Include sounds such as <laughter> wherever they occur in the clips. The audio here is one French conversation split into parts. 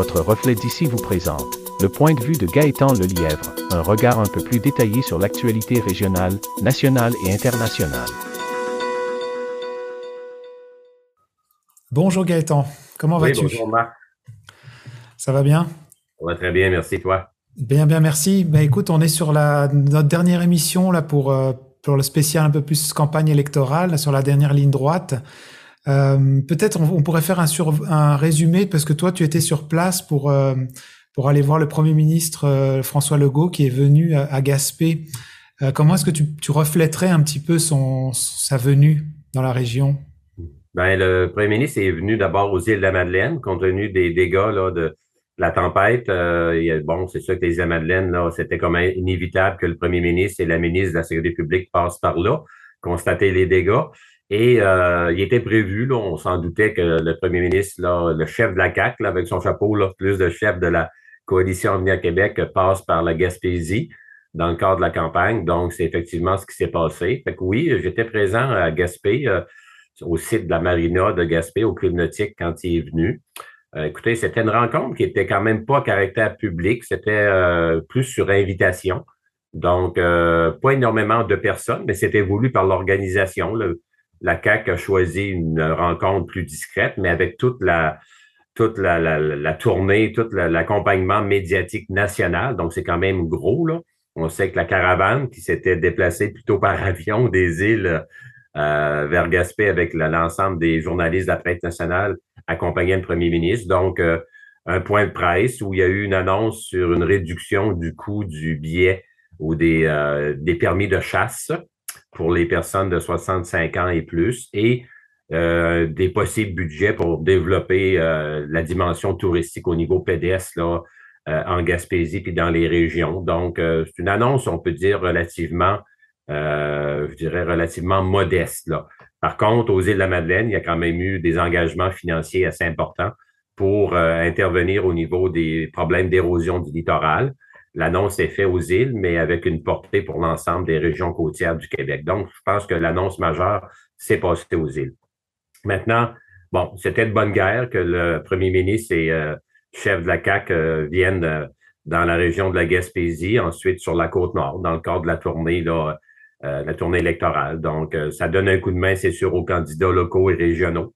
votre reflet d'ici vous présente le point de vue de Gaëtan Lelièvre, un regard un peu plus détaillé sur l'actualité régionale, nationale et internationale. Bonjour Gaëtan, comment vas-tu? Bonjour Marc. Ça va bien? Ça va très bien, merci toi. Bien, bien, merci. Ben, écoute, on est sur la, notre dernière émission là pour, euh, pour le spécial un peu plus campagne électorale, sur la dernière ligne droite. Euh, Peut-être on, pourrait faire un, résumé parce que toi, tu étais sur place pour, euh, pour aller voir le Premier ministre euh, François Legault qui est venu à, Gaspé. Comment est-ce que tu, reflèterais un petit peu sa venue dans la région? Ben, le premier ministre est venu d'abord aux îles de la Madeleine, compte tenu des dégâts de la tempête. Bon, c'est sûr que les Madeleine, là, c'était comme inévitable que le premier ministre et la ministre de la Sécurité publique passent par là, constater les dégâts. Et euh, il était prévu, là, on s'en doutait que le premier ministre, là, le chef de la CAC, avec son chapeau, là, plus de chef de la coalition Avenir Québec, passe par la Gaspésie dans le cadre de la campagne. Donc, c'est effectivement ce qui s'est passé. Fait que oui, j'étais présent à Gaspé. Euh, au site de la marina de Gaspé, au club nautique, quand il est venu. Euh, écoutez, c'était une rencontre qui était quand même pas à caractère public, c'était euh, plus sur invitation. Donc, euh, pas énormément de personnes, mais c'était voulu par l'organisation. La CAC a choisi une rencontre plus discrète, mais avec toute la tournée, tout l'accompagnement médiatique national. Donc, c'est quand même gros. Là. On sait que la caravane qui s'était déplacée plutôt par <laughs> avion des îles euh, vers Gaspé avec l'ensemble des journalistes de la presse nationale accompagnant le premier ministre. Donc, euh, un point de presse où il y a eu une annonce sur une réduction du coût du billet ou des, euh, des permis de chasse pour les personnes de 65 ans et plus et euh, des possibles budgets pour développer la dimension touristique au niveau PDS là, en Gaspésie puis dans les régions. Donc, c'est une annonce, on peut dire, relativement euh, je dirais, relativement modeste. Là. Par contre, aux îles de la Madeleine, il y a quand même eu des engagements financiers assez importants pour euh, intervenir au niveau des problèmes d'érosion du littoral. L'annonce est faite aux îles, mais avec une portée pour l'ensemble des régions côtières du Québec. Donc, je pense que l'annonce majeure s'est passée aux îles. Maintenant, bon, c'était de bonne guerre que le premier ministre et euh, chef de la CAC euh, viennent euh, dans la région de la Gaspésie, ensuite sur la côte nord, dans le cadre de la tournée là, euh, la tournée électorale. Donc, ça donne un coup de main, c'est sûr, aux candidats locaux et régionaux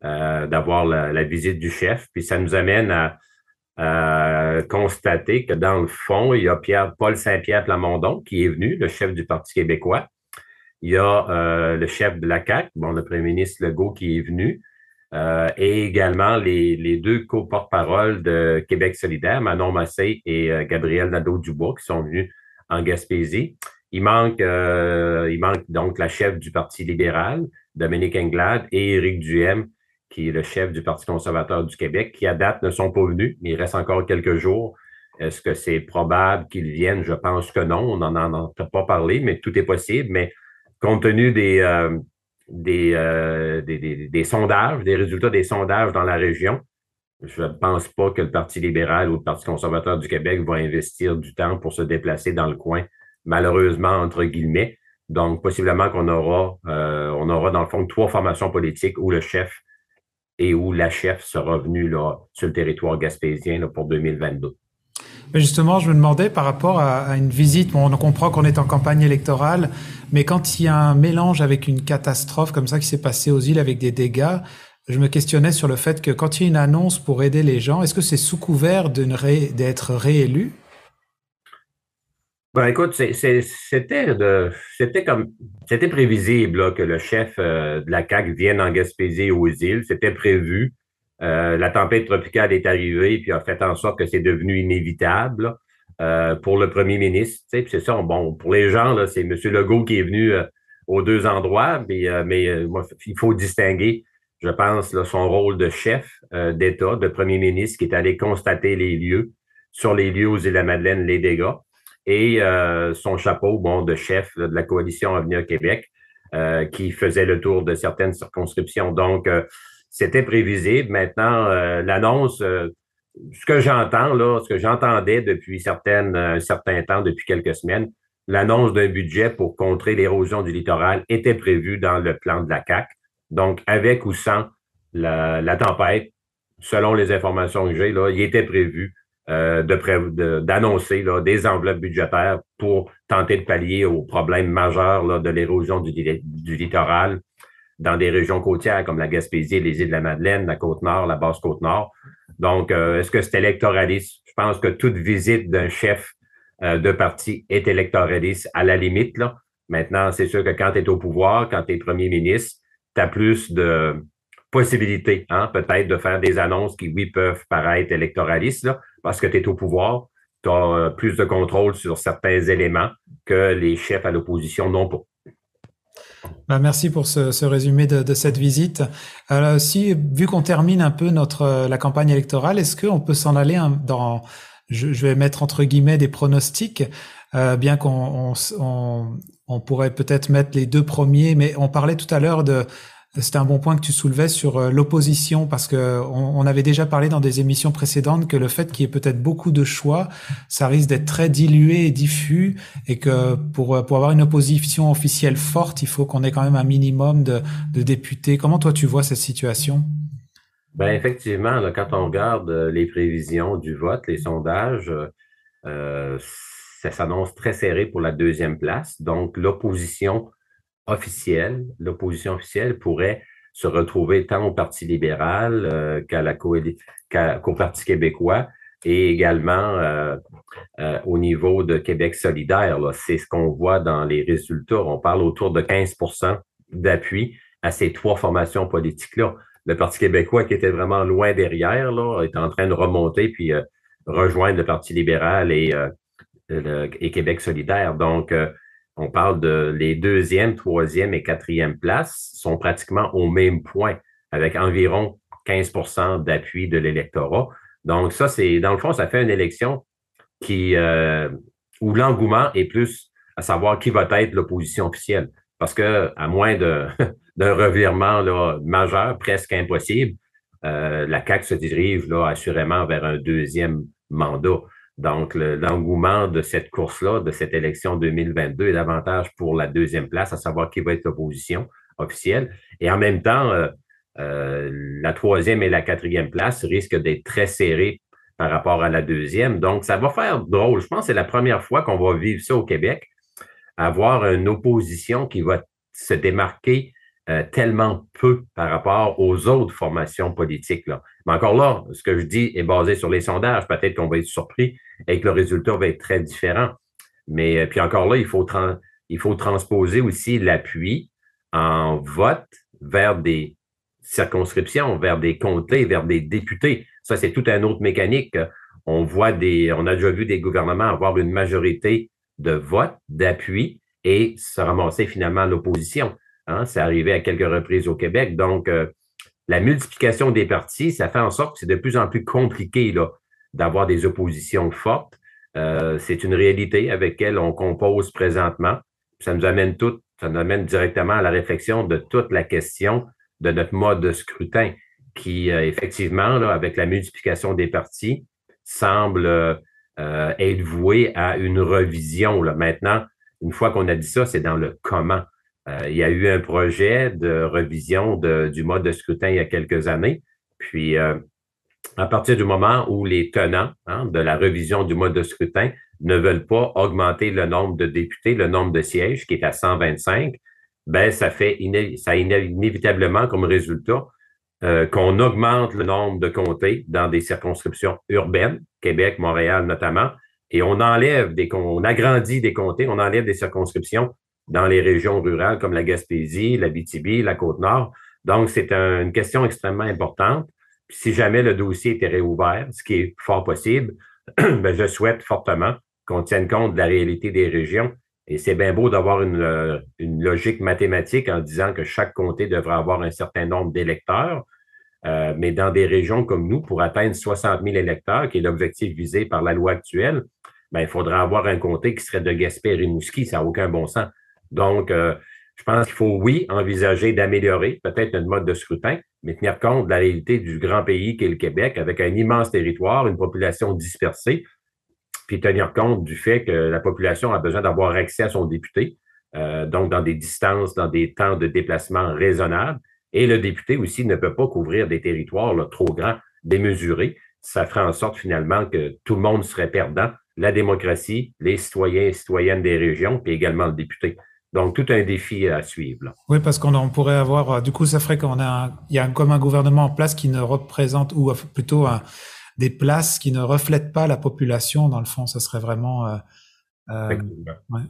d'avoir la, visite du chef. Puis ça nous amène à, à, constater que dans le fond, il y a Paul Saint-Pierre Plamondon qui est venu, le chef du Parti québécois. Il y a euh, le chef de la CAQ, le premier ministre Legault qui est venu. Euh, et également les, deux co-porte-parole de Québec solidaire, Manon Massé et euh, Gabriel Nadeau-Dubois, qui sont venus en Gaspésie. Il manque, euh, il manque donc la chef du Parti libéral, Dominique Anglade, et Éric Duhem, qui est le chef du Parti conservateur du Québec, qui à date ne sont pas venus, mais il reste encore quelques jours. Est-ce que c'est probable qu'ils viennent? Je pense que non. On n'en a pas parlé, mais tout est possible. Mais compte tenu des, euh, euh, des, des, des, sondages, des résultats des sondages dans la région, je ne pense pas que le Parti libéral ou le Parti conservateur du Québec va investir du temps pour se déplacer dans le coin malheureusement, entre guillemets. Donc, possiblement qu'on aura, euh, on aura dans le fond trois formations politiques où le chef et où la chef sera venue là, sur le territoire gaspésien là, pour 2022. Mais justement, je me demandais par rapport à, une visite, on comprend qu'on est en campagne électorale, mais quand il y a un mélange avec une catastrophe comme ça qui s'est passé aux îles avec des dégâts, je me questionnais sur le fait que quand il y a une annonce pour aider les gens, est-ce que c'est sous couvert d'être ré, réélu ben, écoute, c'était comme c'était prévisible là, que le chef euh, de la CAC vienne en Gaspésie aux îles. C'était prévu. Euh, la tempête tropicale est arrivée puis a fait en sorte que c'est devenu inévitable euh, pour le premier ministre. C'est ça, bon, pour les gens, là, c'est M. Legault qui est venu aux deux endroits, mais, il faut distinguer, je pense, là, son rôle de chef d'État, de premier ministre qui est allé constater les lieux, sur les lieux aux îles de la Madeleine, les dégâts et euh, son chapeau bon, de chef de la coalition Avenir Québec euh, qui faisait le tour de certaines circonscriptions. Donc, euh, c'était prévisible. Maintenant, l'annonce, ce que j'entends, là, ce que j'entendais depuis certaines, un certain temps, depuis quelques semaines, l'annonce d'un budget pour contrer l'érosion du littoral était prévue dans le plan de la CAC. Donc, avec ou sans la, la tempête, selon les informations que j'ai, là, il était prévu euh, d'annoncer des enveloppes budgétaires pour tenter de pallier aux problèmes majeurs là, de l'érosion du, du, littoral dans des régions côtières comme la Gaspésie, les îles de la Madeleine, la Côte-Nord, la Basse-Côte-Nord. Donc, euh, est-ce que c'est électoraliste? Je pense que toute visite d'un chef euh, de parti est électoraliste à la limite. Là. Maintenant, c'est sûr que quand tu es au pouvoir, quand tu es premier ministre, tu as plus de possibilités, hein, peut-être, de faire des annonces qui, oui, peuvent paraître électoralistes, là, parce que tu es au pouvoir, tu as euh, plus de contrôle sur certains éléments que les chefs à l'opposition n'ont pas. Ben, merci pour ce, résumé de, cette visite. Si, vu qu'on termine un peu notre la campagne électorale, est-ce qu'on peut s'en aller dans, je, vais mettre entre guillemets des pronostics, euh, bien qu'on on pourrait peut-être mettre les deux premiers, mais on parlait tout à l'heure de c'était un bon point que tu soulevais sur euh, l'opposition parce que on, avait déjà parlé dans des émissions précédentes que le fait qu'il y ait peut-être beaucoup de choix, ça risque d'être très dilué et diffus et que pour, euh, pour avoir une opposition officielle forte, il faut qu'on ait quand même un minimum de, de députés. Comment toi tu vois cette situation? Ben effectivement, quand on regarde euh, les prévisions du vote, les sondages, ça s'annonce très serré pour la deuxième place. Donc, l'opposition officielle, l'opposition officielle pourrait se retrouver tant au Parti libéral euh, qu'à la qu'au Parti québécois et également euh, euh, au niveau de Québec solidaire. C'est ce qu'on voit dans les résultats. On parle autour de 15% d'appui à ces trois formations politiques-là. Le Parti québécois, qui était vraiment loin derrière, là, est en train de remonter puis rejoindre le Parti libéral et, et Québec solidaire. Donc, on parle de les deuxième, troisième et quatrième places sont pratiquement au même point, avec environ 15% d'appui de l'électorat. Donc, ça, c'est, dans le fond, ça fait une élection qui, euh, où l'engouement est plus à savoir qui va être l'opposition officielle. Parce que, à moins <laughs> d'un revirement majeur, presque impossible, euh, la CAQ se dirige là, assurément vers un deuxième mandat. Donc, l'engouement de cette course-là, de cette élection 2022 est davantage pour la deuxième place, à savoir qui va être l'opposition officielle. Et en même temps, euh, euh, la troisième et la quatrième place risquent d'être très serrées par rapport à la deuxième. Donc, ça va faire drôle. Je pense que c'est la première fois qu'on va vivre ça au Québec, avoir une opposition qui va se démarquer euh, tellement peu par rapport aux autres formations politiques. Mais encore là, ce que je dis est basé sur les sondages. Peut-être qu'on va être surpris et que le résultat va être très différent. Mais euh, puis encore là, il faut, transposer aussi l'appui en vote vers des circonscriptions, vers des comtés, vers des députés. Ça, c'est tout un autre mécanique. On voit des, on a déjà vu des gouvernements avoir une majorité de vote, d'appui et se ramasser finalement l'opposition. Hein, c'est arrivé à quelques reprises au Québec. Donc, euh, la multiplication des partis, ça fait en sorte que c'est de plus en plus compliqué d'avoir des oppositions fortes. Euh, c'est une réalité avec laquelle on compose présentement. Ça nous amène tout, ça nous amène directement à la réflexion de toute la question de notre mode de scrutin, qui euh, effectivement, avec la multiplication des partis, semble être voué à une revision. Maintenant, une fois qu'on a dit ça, c'est dans le comment. Euh, il y a eu un projet de revision du mode de scrutin il y a quelques années. Puis, euh, à partir du moment où les tenants hein, de la revision du mode de scrutin ne veulent pas augmenter le nombre de députés, le nombre de sièges qui est à 125, ben ça fait inévitablement comme résultat euh, qu'on augmente le nombre de comtés dans des circonscriptions urbaines, Québec, Montréal notamment, et on enlève des on agrandit des comtés, on enlève des circonscriptions dans les régions rurales comme la Gaspésie, la BTB, la Côte-Nord. Donc, c'est une question extrêmement importante. Si jamais le dossier était réouvert, ce qui est fort possible, <clears throat> ben, je souhaite fortement qu'on tienne compte de la réalité des régions. Et c'est bien beau d'avoir une, une, logique mathématique en disant que chaque comté devrait avoir un certain nombre d'électeurs. Euh, mais dans des régions comme nous, pour atteindre 60 000 électeurs, qui est l'objectif visé par la loi actuelle, ben, il faudrait avoir un comté qui serait de Gaspé et Rimouski. Ça n'a aucun bon sens. Donc, euh, je pense qu'il faut, oui, envisager d'améliorer peut-être notre mode de scrutin, mais tenir compte de la réalité du grand pays qu'est le Québec, avec un immense territoire, une population dispersée, puis tenir compte du fait que la population a besoin d'avoir accès à son député, euh, donc dans des distances, dans des temps de déplacement raisonnables. Et le député aussi ne peut pas couvrir des territoires trop grands. démesuré, ça ferait en sorte finalement que tout le monde serait perdant, la démocratie, les citoyens et citoyennes des régions, puis également le député. Donc, tout un défi à suivre. Oui, parce qu'on pourrait avoir, euh, du coup, ça ferait qu'on a, il y a comme un gouvernement en place qui ne représente, ou plutôt des places qui ne reflètent pas la population. Dans le fond, ça serait vraiment. Euh, euh, Effectivement.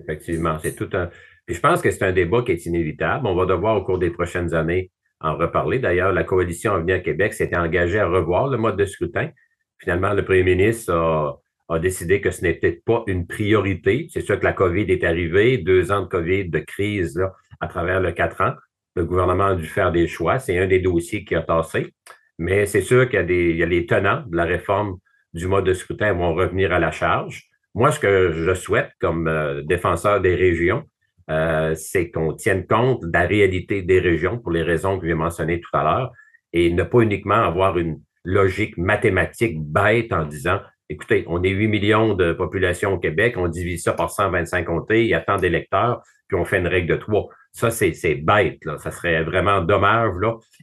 Effectivement, c'est tout un. Puis je pense que c'est un débat qui est inévitable. On va devoir au cours des prochaines années en reparler. D'ailleurs, la coalition Avenir Québec s'était engagée à revoir le mode de scrutin. Finalement, le premier ministre a a décidé que ce n'était pas une priorité. C'est sûr que la COVID est arrivée, deux ans de COVID, de crise là, à travers le quatre ans. Le gouvernement a dû faire des choix. C'est un des dossiers qui a tassé. Mais c'est sûr qu'il y a, des, il y a les tenants de la réforme du mode de scrutin vont revenir à la charge. Moi, ce que je souhaite comme euh, défenseur des régions, euh, c'est qu'on tienne compte de la réalité des régions pour les raisons que j'ai mentionnées tout à l'heure et ne pas uniquement avoir une logique mathématique bête en disant Écoutez, on est 8 millions de population au Québec, on divise ça par 125 comtés, il y a tant d'électeurs, puis on fait une règle de trois. Ça, c'est bête, là. Ça serait vraiment dommage,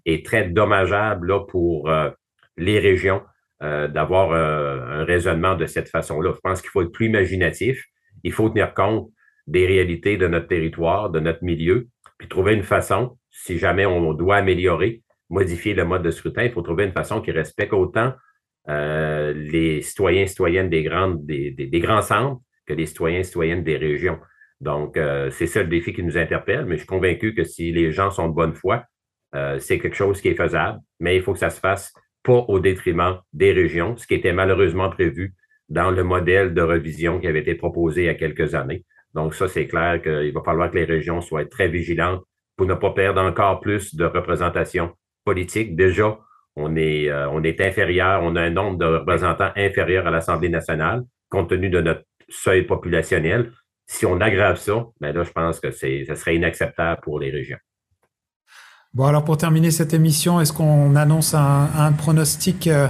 et très dommageable, là, pour euh, les régions euh, d'avoir euh, un raisonnement de cette façon-là. Je pense qu'il faut être plus imaginatif. Il faut tenir compte des réalités de notre territoire, de notre milieu, puis trouver une façon, si jamais on doit améliorer, modifier le mode de scrutin, il faut trouver une façon qui respecte autant euh, les citoyens et citoyennes des, grandes, des, grands centres que les citoyens et citoyennes des régions. Donc, euh, c'est ça le défi qui nous interpelle, mais je suis convaincu que si les gens sont de bonne foi, euh, c'est quelque chose qui est faisable, mais il faut que ça se fasse pas au détriment des régions, ce qui était malheureusement prévu dans le modèle de revision qui avait été proposé il y a quelques années. Donc, ça, c'est clair qu'il va falloir que les régions soient très vigilantes pour ne pas perdre encore plus de représentation politique. Déjà, on est, euh, on est inférieur, on a un nombre de représentants inférieur à l'Assemblée nationale, compte tenu de notre seuil populationnel. Si on aggrave ça, ben là, je pense que ce serait inacceptable pour les régions. Bon, alors pour terminer cette émission, est-ce qu'on annonce un, pronostic euh,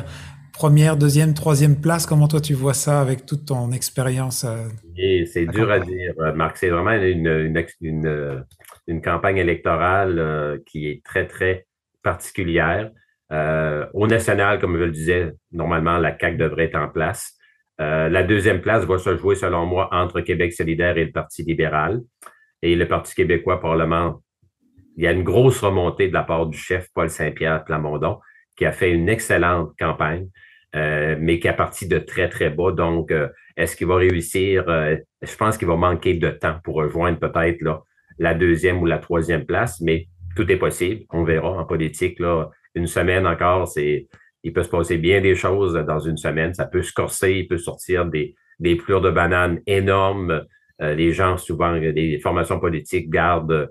première, deuxième, troisième place? Comment toi tu vois ça avec toute ton expérience? Euh, c'est dur à dire, Marc. C'est vraiment une, une, une campagne électorale qui est très, très particulière. Euh, au national, comme je le disais, normalement, la CAQ devrait être en place. Euh, la deuxième place va se jouer, selon moi, entre Québec solidaire et le Parti libéral. Et le Parti québécois, probablement, il y a une grosse remontée de la part du chef Paul Saint-Pierre Plamondon, qui a fait une excellente campagne, euh, mais qui a parti de très, très bas. Donc, est-ce qu'il va réussir? je pense qu'il va manquer de temps pour rejoindre peut-être la deuxième ou la troisième place, mais tout est possible. On verra en politique. Là, une semaine encore, c'est il peut se passer bien des choses dans une semaine. Ça peut se corser, il peut sortir des, des plures de bananes énormes. Euh, les gens, souvent, les formations politiques gardent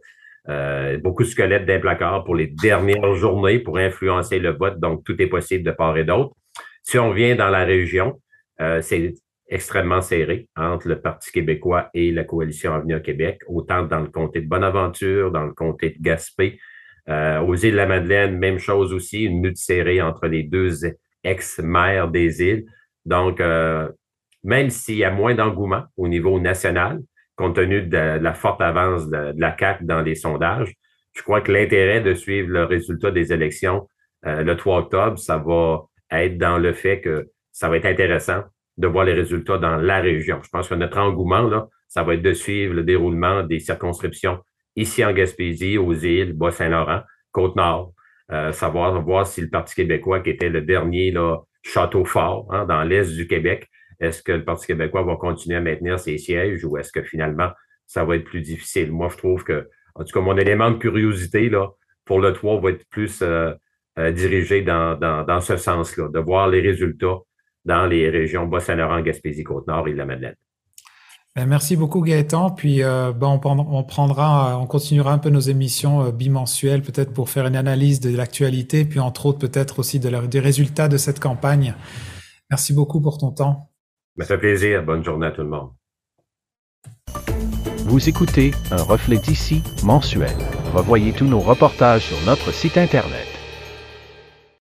euh, beaucoup de squelettes d'un placard pour les dernières journées pour influencer le vote. Donc, tout est possible de part et d'autre. Si on vient dans la région, euh, c'est extrêmement serré entre le Parti québécois et la coalition Avenir Québec, autant dans le comté de Bonaventure, dans le comté de Gaspé, euh, aux îles de la Madeleine, même chose aussi, une lutte serrée entre les deux ex-maires des îles. Donc, euh, même s'il y a moins d'engouement au niveau national, compte tenu de, la forte avance de, la CAQ dans les sondages, je crois que l'intérêt de suivre le résultat des élections euh, le 3 octobre, ça va être dans le fait que ça va être intéressant de voir les résultats dans la région. Je pense que notre engouement, là, ça va être de suivre le déroulement des circonscriptions ici en Gaspésie, aux îles, Bas-Saint-Laurent, Côte-Nord, euh, savoir voir si le Parti québécois, qui était le dernier là, château fort hein, dans l'est du Québec, est-ce que le Parti québécois va continuer à maintenir ses sièges ou est-ce que finalement, ça va être plus difficile? Moi, je trouve que, en tout cas, mon élément de curiosité là, pour le 3 va être plus euh, euh, dirigé dans, dans, dans ce sens-là, de voir les résultats dans les régions Bas-Saint-Laurent, Gaspésie, Côte-Nord et la Madeleine. Ben, merci beaucoup Gaëtan. Puis euh, ben, on, prendra, euh, on continuera un peu nos émissions euh, bimensuelles, peut-être pour faire une analyse de l'actualité, puis entre autres peut-être aussi de des résultats de cette campagne. Merci beaucoup pour ton temps. Ça fait plaisir. Bonne journée à tout le monde. Vous écoutez un reflet d'ici mensuel. Revoyez tous nos reportages sur notre site Internet.